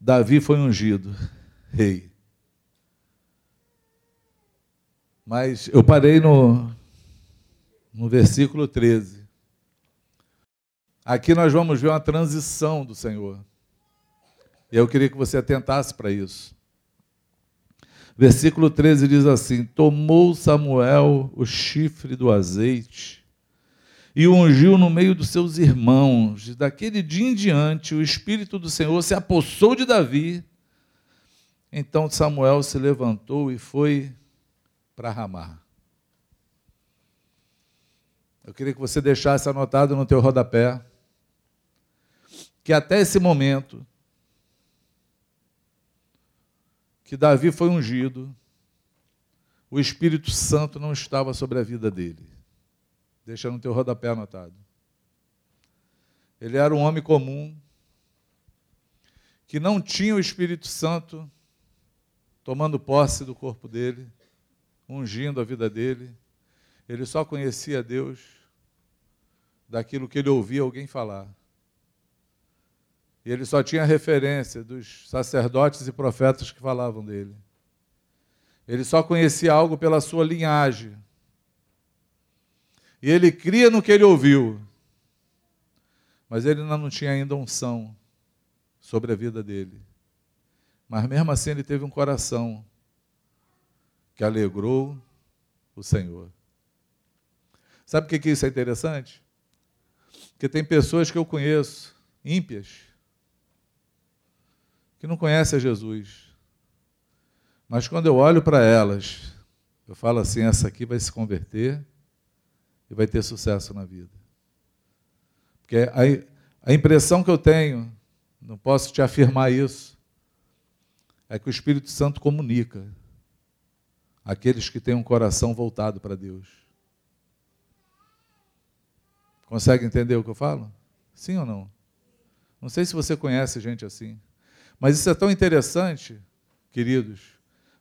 Davi foi ungido, rei. Mas eu parei no, no versículo 13. Aqui nós vamos ver uma transição do Senhor. E eu queria que você atentasse para isso. Versículo 13 diz assim: Tomou Samuel o chifre do azeite e ungiu no meio dos seus irmãos. Daquele dia em diante, o Espírito do Senhor se apossou de Davi. Então Samuel se levantou e foi para Ramá. Eu queria que você deixasse anotado no teu rodapé que até esse momento que Davi foi ungido, o Espírito Santo não estava sobre a vida dele. Deixa no teu rodapé anotado. Ele era um homem comum, que não tinha o Espírito Santo tomando posse do corpo dele, ungindo a vida dele. Ele só conhecia Deus daquilo que ele ouvia alguém falar. E ele só tinha referência dos sacerdotes e profetas que falavam dele. Ele só conhecia algo pela sua linhagem. E ele cria no que ele ouviu. Mas ele ainda não tinha ainda unção sobre a vida dele. Mas mesmo assim ele teve um coração que alegrou o Senhor. Sabe por que isso é interessante? Porque tem pessoas que eu conheço, ímpias, que não conhecem a Jesus. Mas quando eu olho para elas, eu falo assim: essa aqui vai se converter e vai ter sucesso na vida. Porque a, a impressão que eu tenho, não posso te afirmar isso, é que o Espírito Santo comunica aqueles que têm um coração voltado para Deus. Consegue entender o que eu falo? Sim ou não? Não sei se você conhece gente assim. Mas isso é tão interessante, queridos,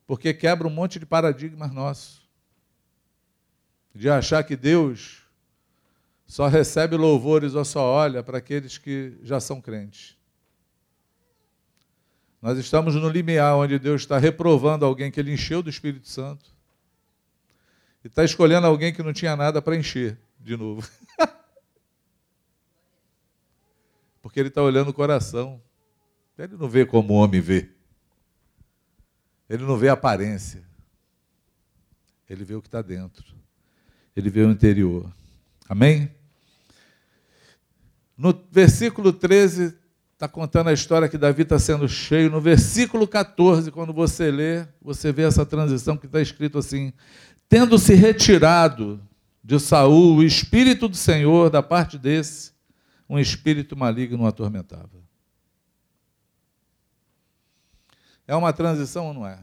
porque quebra um monte de paradigmas nossos. De achar que Deus só recebe louvores ou só olha para aqueles que já são crentes. Nós estamos no limiar onde Deus está reprovando alguém que ele encheu do Espírito Santo e está escolhendo alguém que não tinha nada para encher de novo. Porque ele está olhando o coração. Ele não vê como o homem vê. Ele não vê a aparência. Ele vê o que está dentro. Ele vê o interior. Amém? No versículo 13, está contando a história que Davi está sendo cheio. No versículo 14, quando você lê, você vê essa transição que está escrito assim: tendo se retirado de Saul o espírito do Senhor da parte desse, um espírito maligno o atormentava. É uma transição ou não é?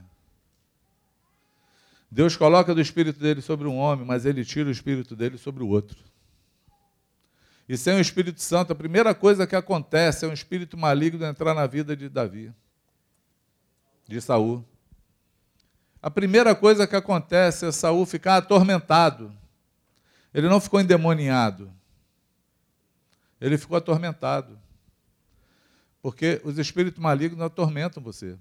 Deus coloca do espírito dele sobre um homem, mas ele tira o espírito dele sobre o outro. E sem o Espírito Santo, a primeira coisa que acontece é um espírito maligno entrar na vida de Davi. de Saul. A primeira coisa que acontece é Saul ficar atormentado. Ele não ficou endemoniado. Ele ficou atormentado. Porque os espíritos malignos atormentam você.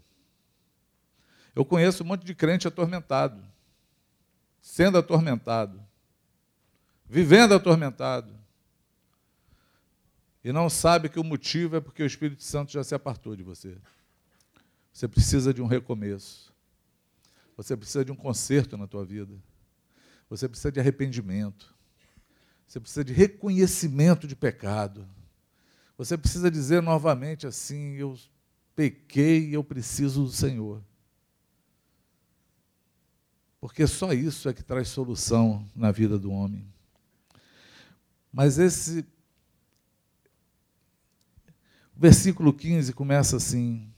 Eu conheço um monte de crente atormentado, sendo atormentado, vivendo atormentado. E não sabe que o motivo é porque o Espírito Santo já se apartou de você. Você precisa de um recomeço. Você precisa de um conserto na tua vida. Você precisa de arrependimento. Você precisa de reconhecimento de pecado. Você precisa dizer novamente assim: eu pequei e eu preciso do Senhor. Porque só isso é que traz solução na vida do homem. Mas esse versículo 15 começa assim: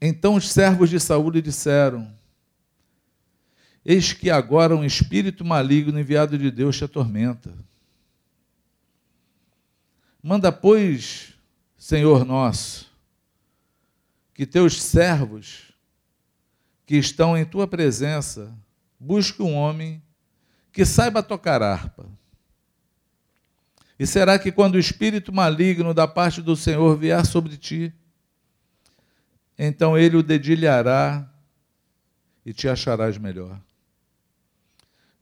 Então os servos de Saúl lhe disseram: Eis que agora um espírito maligno enviado de Deus te atormenta. Manda, pois, Senhor nosso, que teus servos que estão em tua presença busquem um homem que saiba tocar harpa. E será que quando o espírito maligno da parte do Senhor vier sobre ti, então ele o dedilhará e te acharás melhor.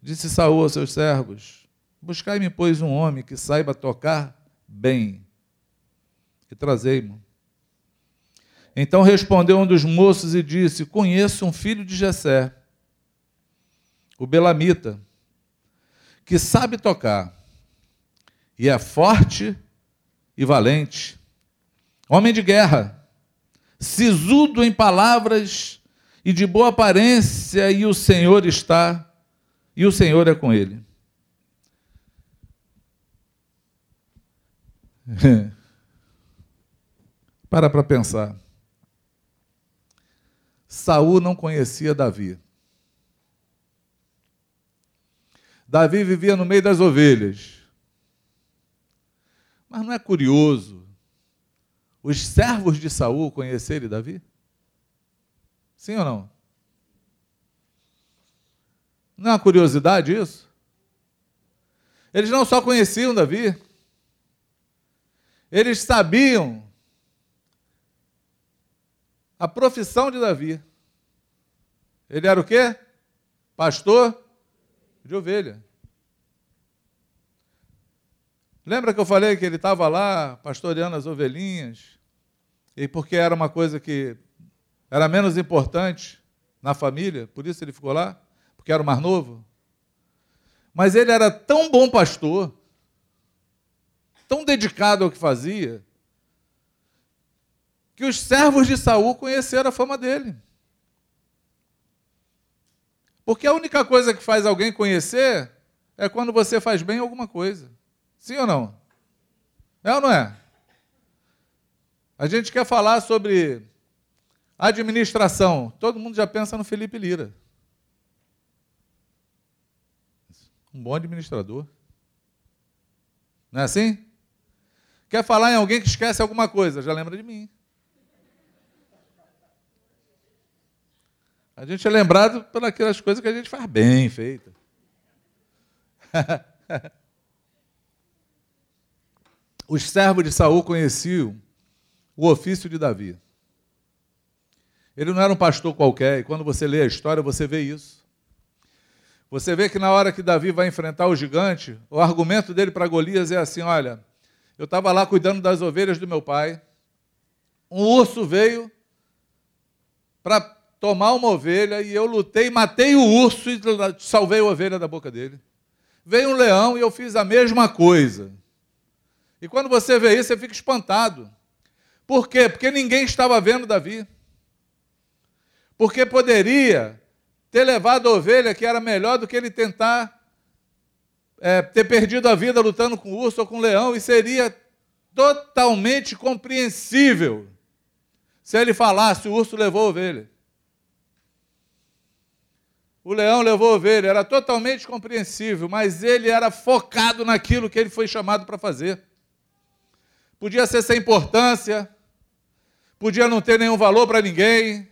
Disse Saul aos seus servos: Buscai-me, pois, um homem que saiba tocar bem, e trazei-mo. Então respondeu um dos moços e disse: Conheço um filho de Jessé, o Belamita, que sabe tocar, e é forte e valente, homem de guerra, sisudo em palavras e de boa aparência, e o Senhor está, e o Senhor é com ele. Para para pensar. Saul não conhecia Davi. Davi vivia no meio das ovelhas. Mas não é curioso os servos de Saul conhecerem Davi? Sim ou não? Não é uma curiosidade isso? Eles não só conheciam Davi, eles sabiam a profissão de Davi. Ele era o quê? Pastor de ovelha. Lembra que eu falei que ele estava lá pastoreando as ovelhinhas? E porque era uma coisa que era menos importante na família, por isso ele ficou lá? Porque era o mais novo? Mas ele era tão bom pastor, tão dedicado ao que fazia, que os servos de Saul conheceram a fama dele. Porque a única coisa que faz alguém conhecer é quando você faz bem alguma coisa. Sim ou não? É ou não é? A gente quer falar sobre administração. Todo mundo já pensa no Felipe Lira. Um bom administrador. Não é assim? Quer falar em alguém que esquece alguma coisa? Já lembra de mim. A gente é lembrado pelas coisas que a gente faz bem feita. Os servos de Saul conheciam o ofício de Davi. Ele não era um pastor qualquer, e quando você lê a história, você vê isso. Você vê que na hora que Davi vai enfrentar o gigante, o argumento dele para Golias é assim: olha, eu estava lá cuidando das ovelhas do meu pai. Um urso veio para tomar uma ovelha e eu lutei, matei o urso e salvei a ovelha da boca dele. Veio um leão e eu fiz a mesma coisa. E quando você vê isso, você fica espantado. Por quê? Porque ninguém estava vendo Davi. Porque poderia ter levado a ovelha que era melhor do que ele tentar é, ter perdido a vida lutando com o urso ou com o leão, e seria totalmente compreensível se ele falasse: o urso levou a ovelha. O leão levou a ovelha, era totalmente compreensível, mas ele era focado naquilo que ele foi chamado para fazer. Podia ser sem importância, podia não ter nenhum valor para ninguém,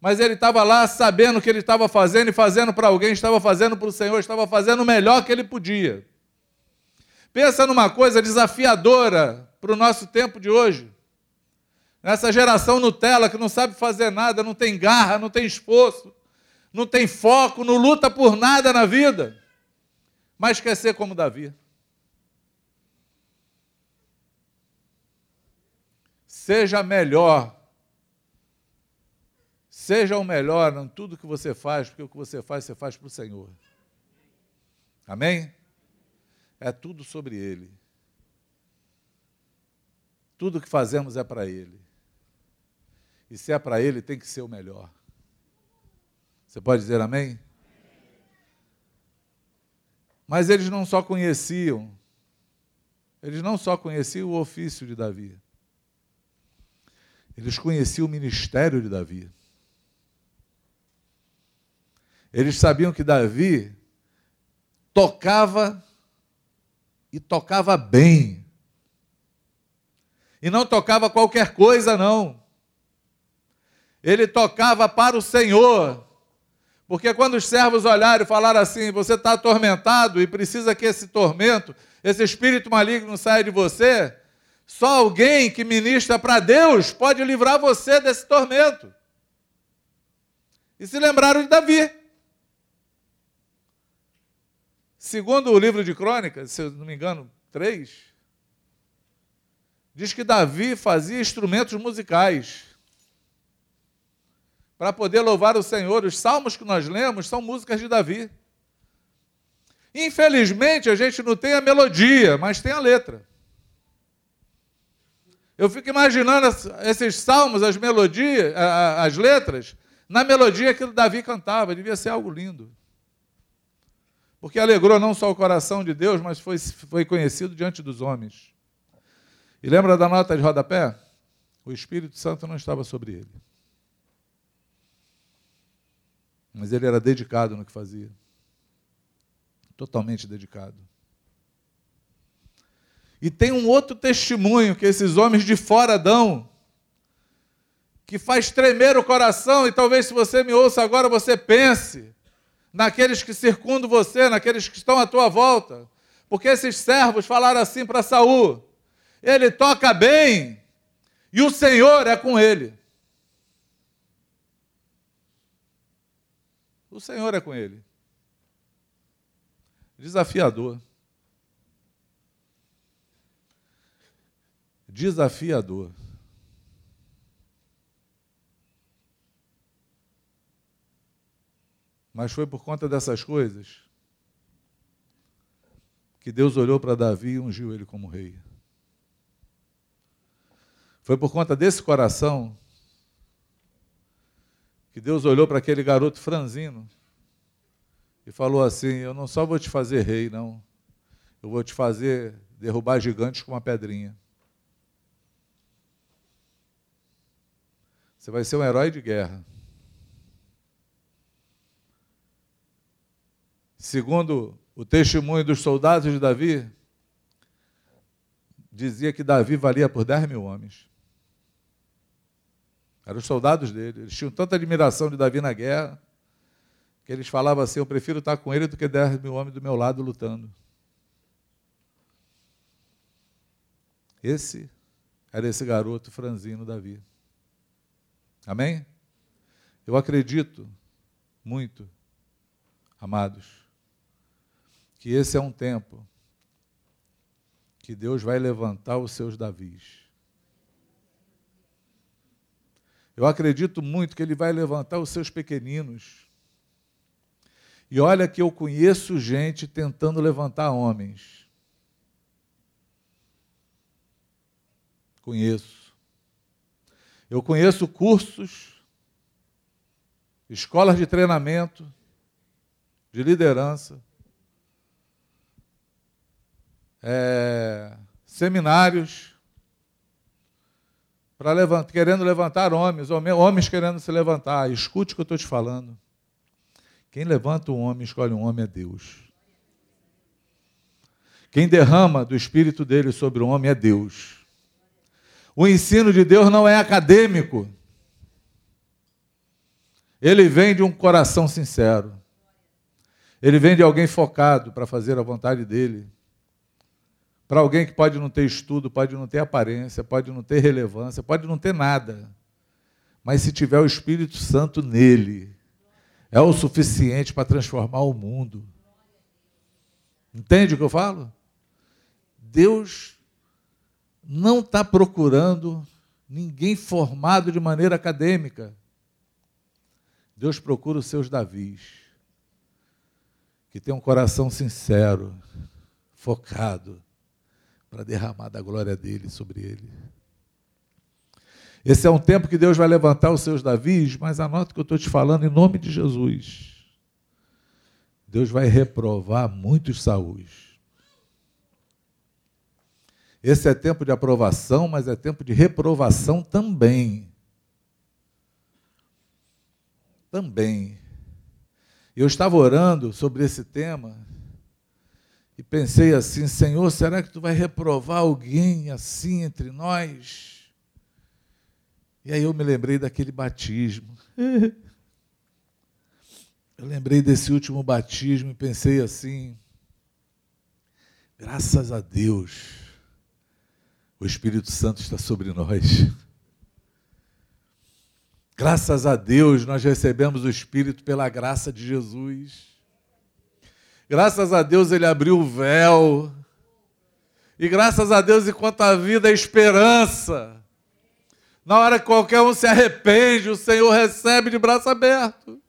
mas ele estava lá sabendo o que ele estava fazendo e fazendo para alguém, estava fazendo para o Senhor, estava fazendo o melhor que ele podia. Pensa numa coisa desafiadora para o nosso tempo de hoje. Nessa geração Nutella que não sabe fazer nada, não tem garra, não tem esforço, não tem foco, não luta por nada na vida, mas quer ser como Davi. Seja melhor. Seja o melhor em tudo que você faz, porque o que você faz, você faz para o Senhor. Amém? É tudo sobre Ele. Tudo que fazemos é para Ele. E se é para Ele, tem que ser o melhor. Você pode dizer amém? Mas eles não só conheciam, eles não só conheciam o ofício de Davi, eles conheciam o ministério de Davi. Eles sabiam que Davi tocava e tocava bem. E não tocava qualquer coisa, não. Ele tocava para o Senhor. Porque quando os servos olharam e falaram assim: você está atormentado e precisa que esse tormento, esse espírito maligno saia de você, só alguém que ministra para Deus pode livrar você desse tormento. E se lembraram de Davi. Segundo o livro de Crônicas, se eu não me engano, 3, diz que Davi fazia instrumentos musicais para poder louvar o Senhor. Os salmos que nós lemos são músicas de Davi. Infelizmente, a gente não tem a melodia, mas tem a letra. Eu fico imaginando esses salmos, as melodias, as letras, na melodia que Davi cantava, devia ser algo lindo. Porque alegrou não só o coração de Deus, mas foi, foi conhecido diante dos homens. E lembra da nota de rodapé? O Espírito Santo não estava sobre ele. Mas ele era dedicado no que fazia. Totalmente dedicado. E tem um outro testemunho que esses homens de fora dão, que faz tremer o coração, e talvez se você me ouça agora, você pense naqueles que circundam você, naqueles que estão à tua volta. Porque esses servos falaram assim para Saul: ele toca bem e o Senhor é com ele. O Senhor é com ele. Desafiador. Desafiador. Mas foi por conta dessas coisas que Deus olhou para Davi e ungiu ele como rei. Foi por conta desse coração que Deus olhou para aquele garoto franzino e falou assim: Eu não só vou te fazer rei, não. Eu vou te fazer derrubar gigantes com uma pedrinha. Você vai ser um herói de guerra. Segundo o testemunho dos soldados de Davi, dizia que Davi valia por 10 mil homens. Eram os soldados dele. Eles tinham tanta admiração de Davi na guerra que eles falavam assim: Eu prefiro estar com ele do que 10 mil homens do meu lado lutando. Esse era esse garoto franzino Davi. Amém? Eu acredito muito, amados, que esse é um tempo que Deus vai levantar os seus Davis. Eu acredito muito que Ele vai levantar os seus pequeninos. E olha que eu conheço gente tentando levantar homens. Conheço. Eu conheço cursos, escolas de treinamento, de liderança, é, seminários, para levantar, querendo levantar homens, homens querendo se levantar. Escute o que eu estou te falando. Quem levanta um homem, escolhe um homem é Deus. Quem derrama do espírito dele sobre o homem é Deus. O ensino de Deus não é acadêmico. Ele vem de um coração sincero. Ele vem de alguém focado para fazer a vontade dele. Para alguém que pode não ter estudo, pode não ter aparência, pode não ter relevância, pode não ter nada. Mas se tiver o Espírito Santo nele, é o suficiente para transformar o mundo. Entende o que eu falo? Deus não está procurando ninguém formado de maneira acadêmica. Deus procura os seus Davis que tem um coração sincero, focado, para derramar da glória dele sobre ele. Esse é um tempo que Deus vai levantar os seus Davis, mas anota que eu estou te falando em nome de Jesus. Deus vai reprovar muitos Saús. Esse é tempo de aprovação, mas é tempo de reprovação também. Também. Eu estava orando sobre esse tema e pensei assim: Senhor, será que tu vai reprovar alguém assim entre nós? E aí eu me lembrei daquele batismo. Eu lembrei desse último batismo e pensei assim: graças a Deus, o Espírito Santo está sobre nós. Graças a Deus nós recebemos o Espírito pela graça de Jesus. Graças a Deus ele abriu o véu. E graças a Deus, enquanto a vida é esperança, na hora que qualquer um se arrepende, o Senhor recebe de braço aberto.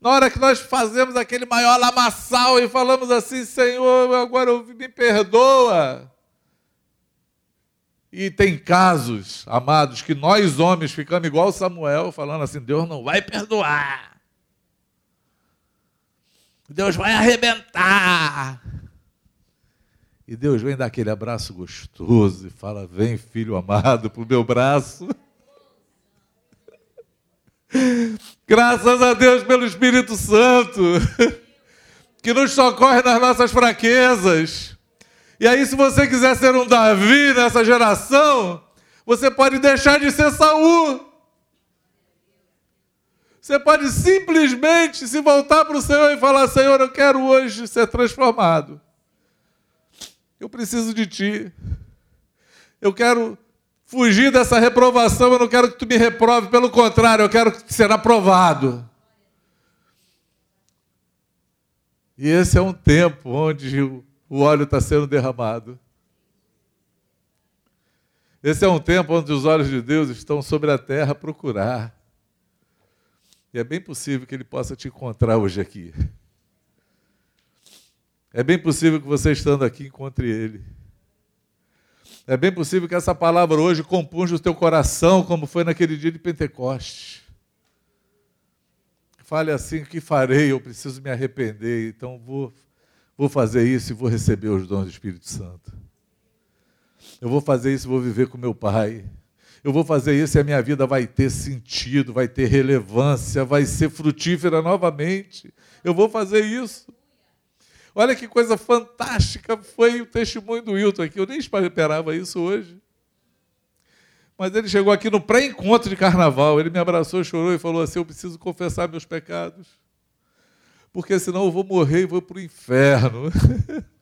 Na hora que nós fazemos aquele maior lamaçal e falamos assim, Senhor, agora me perdoa. E tem casos, amados, que nós homens ficamos igual Samuel, falando assim: Deus não vai perdoar. Deus vai arrebentar. E Deus vem dar aquele abraço gostoso e fala: Vem, filho amado, para o meu braço. Graças a Deus pelo Espírito Santo, que nos socorre nas nossas fraquezas e aí, se você quiser ser um Davi nessa geração, você pode deixar de ser Saul. Você pode simplesmente se voltar para o Senhor e falar: Senhor, eu quero hoje ser transformado. Eu preciso de Ti. Eu quero fugir dessa reprovação. Eu não quero que Tu me reprove. Pelo contrário, eu quero ser aprovado. E esse é um tempo onde o óleo está sendo derramado. Esse é um tempo onde os olhos de Deus estão sobre a terra a procurar. E é bem possível que Ele possa te encontrar hoje aqui. É bem possível que você estando aqui encontre Ele. É bem possível que essa palavra hoje compunja o teu coração, como foi naquele dia de Pentecostes. Fale assim: o que farei? Eu preciso me arrepender, então vou vou fazer isso e vou receber os dons do Espírito Santo. Eu vou fazer isso e vou viver com meu Pai. Eu vou fazer isso e a minha vida vai ter sentido, vai ter relevância, vai ser frutífera novamente. Eu vou fazer isso. Olha que coisa fantástica foi o testemunho do Wilton aqui. Eu nem esperava isso hoje. Mas ele chegou aqui no pré-encontro de carnaval. Ele me abraçou, chorou e falou assim: Eu preciso confessar meus pecados porque senão eu vou morrer e vou para o inferno.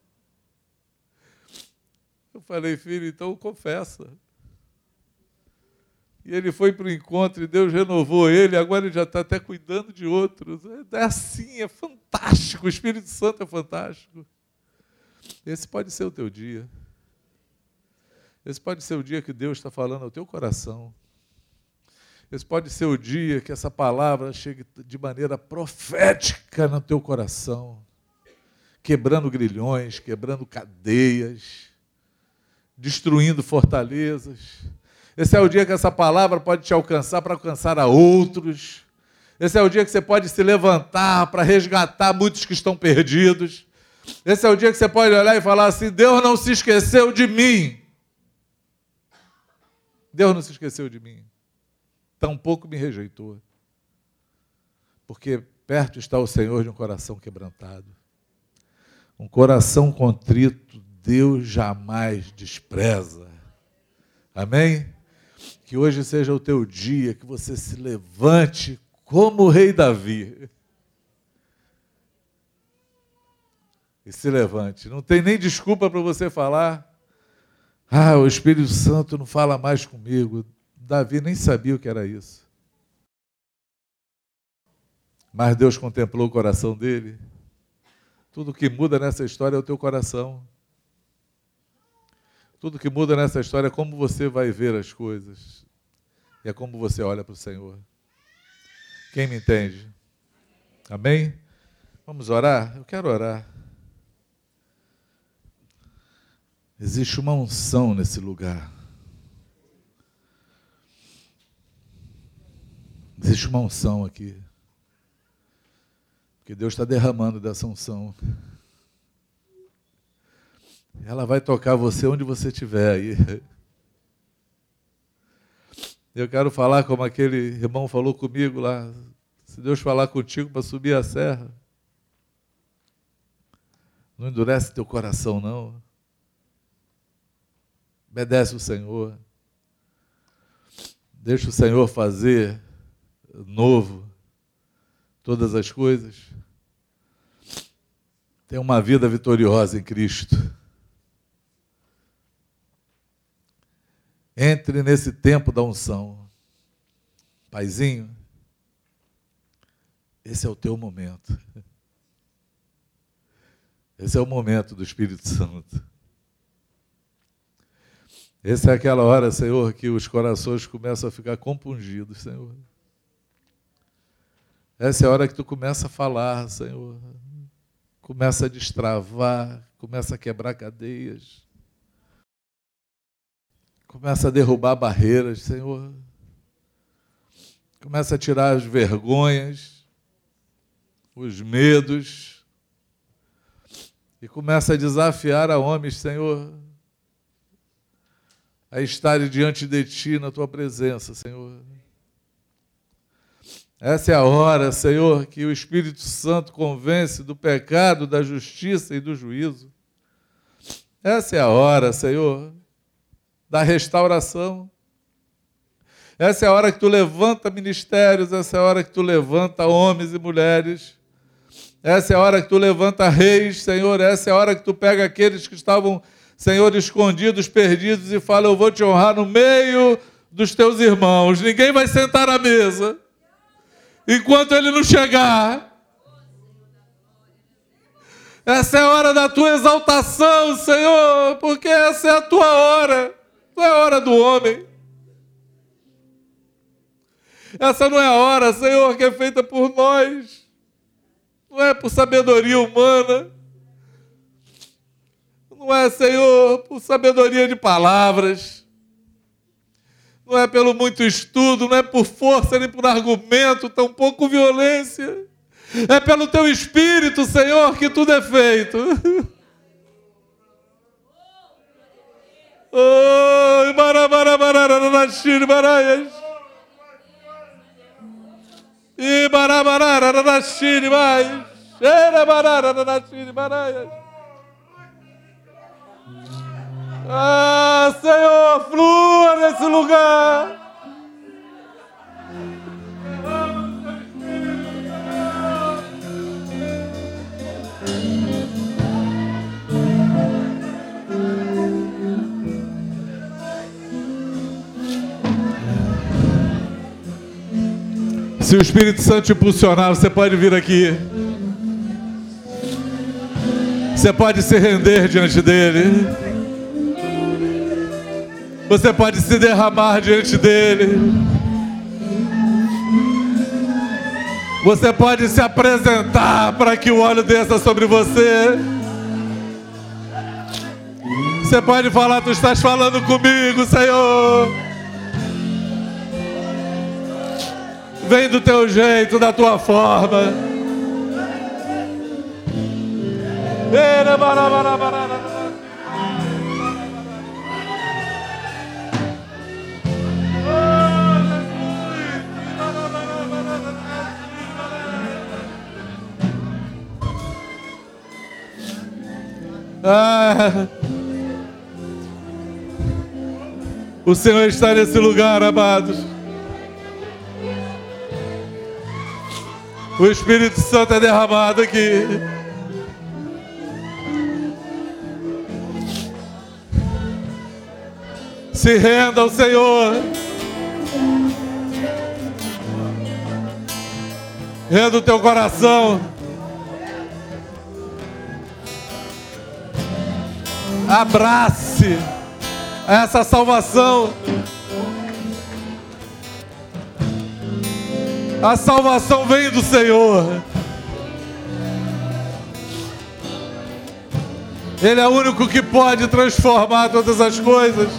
Eu falei, filho, então confessa. E ele foi para o encontro e Deus renovou ele, agora ele já está até cuidando de outros. É assim, é fantástico, o Espírito Santo é fantástico. Esse pode ser o teu dia. Esse pode ser o dia que Deus está falando ao teu coração. Esse pode ser o dia que essa palavra chegue de maneira profética no teu coração, quebrando grilhões, quebrando cadeias, destruindo fortalezas. Esse é o dia que essa palavra pode te alcançar para alcançar a outros. Esse é o dia que você pode se levantar para resgatar muitos que estão perdidos. Esse é o dia que você pode olhar e falar assim: Deus não se esqueceu de mim. Deus não se esqueceu de mim tampouco me rejeitou. Porque perto está o Senhor de um coração quebrantado. Um coração contrito, Deus jamais despreza. Amém? Que hoje seja o teu dia, que você se levante como o rei Davi. E se levante. Não tem nem desculpa para você falar. Ah, o Espírito Santo não fala mais comigo. Davi nem sabia o que era isso. Mas Deus contemplou o coração dele. Tudo que muda nessa história é o teu coração. Tudo que muda nessa história é como você vai ver as coisas. E é como você olha para o Senhor. Quem me entende? Amém? Vamos orar? Eu quero orar. Existe uma unção nesse lugar. Existe uma unção aqui. Porque Deus está derramando dessa unção. Ela vai tocar você onde você estiver aí. Eu quero falar como aquele irmão falou comigo lá. Se Deus falar contigo para subir a serra, não endurece teu coração, não. Obedece o Senhor. Deixa o Senhor fazer novo todas as coisas. Tem uma vida vitoriosa em Cristo. Entre nesse tempo da unção. Paizinho, esse é o teu momento. Esse é o momento do Espírito Santo. Essa é aquela hora, Senhor, que os corações começam a ficar compungidos, Senhor. Essa é a hora que tu começa a falar, Senhor. Começa a destravar, começa a quebrar cadeias. Começa a derrubar barreiras, Senhor. Começa a tirar as vergonhas, os medos. E começa a desafiar a homens, Senhor, a estarem diante de Ti na Tua presença, Senhor. Essa é a hora, Senhor, que o Espírito Santo convence do pecado, da justiça e do juízo. Essa é a hora, Senhor, da restauração. Essa é a hora que tu levanta ministérios, essa é a hora que tu levanta homens e mulheres. Essa é a hora que tu levanta reis, Senhor. Essa é a hora que tu pega aqueles que estavam, Senhor, escondidos, perdidos e fala: Eu vou te honrar no meio dos teus irmãos. Ninguém vai sentar à mesa enquanto ele não chegar. Essa é a hora da tua exaltação, Senhor, porque essa é a tua hora. Não é a hora do homem. Essa não é a hora, Senhor, que é feita por nós. Não é por sabedoria humana. Não é, Senhor, por sabedoria de palavras. Não é pelo muito estudo, não é por força nem por argumento, tampouco violência. É pelo teu espírito, Senhor, que tudo é feito. Oh, barabarabarararashir baraias. Ah, Senhor, flua nesse lugar. Se o Espírito Santo te impulsionar, você pode vir aqui. Você pode se render diante dele. Você pode se derramar diante dele. Você pode se apresentar para que o óleo desça sobre você. Você pode falar, tu estás falando comigo, Senhor. Vem do teu jeito, da tua forma. Ah. O Senhor está nesse lugar, amados. O Espírito Santo é derramado aqui. Se renda ao Senhor. Renda o teu coração. Abrace essa salvação. A salvação vem do Senhor. Ele é o único que pode transformar todas as coisas.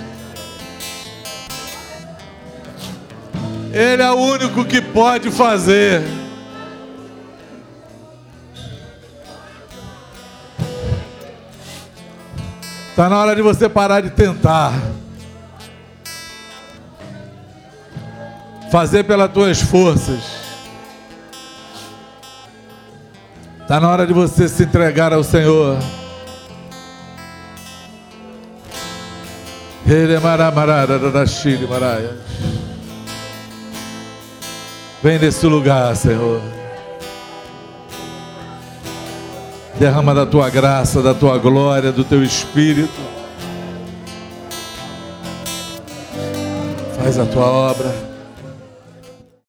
Ele é o único que pode fazer. Está na hora de você parar de tentar. Fazer pelas tuas forças. Está na hora de você se entregar ao Senhor. Vem nesse lugar, Senhor. Derrama da tua graça, da tua glória, do teu espírito. Faz a tua obra.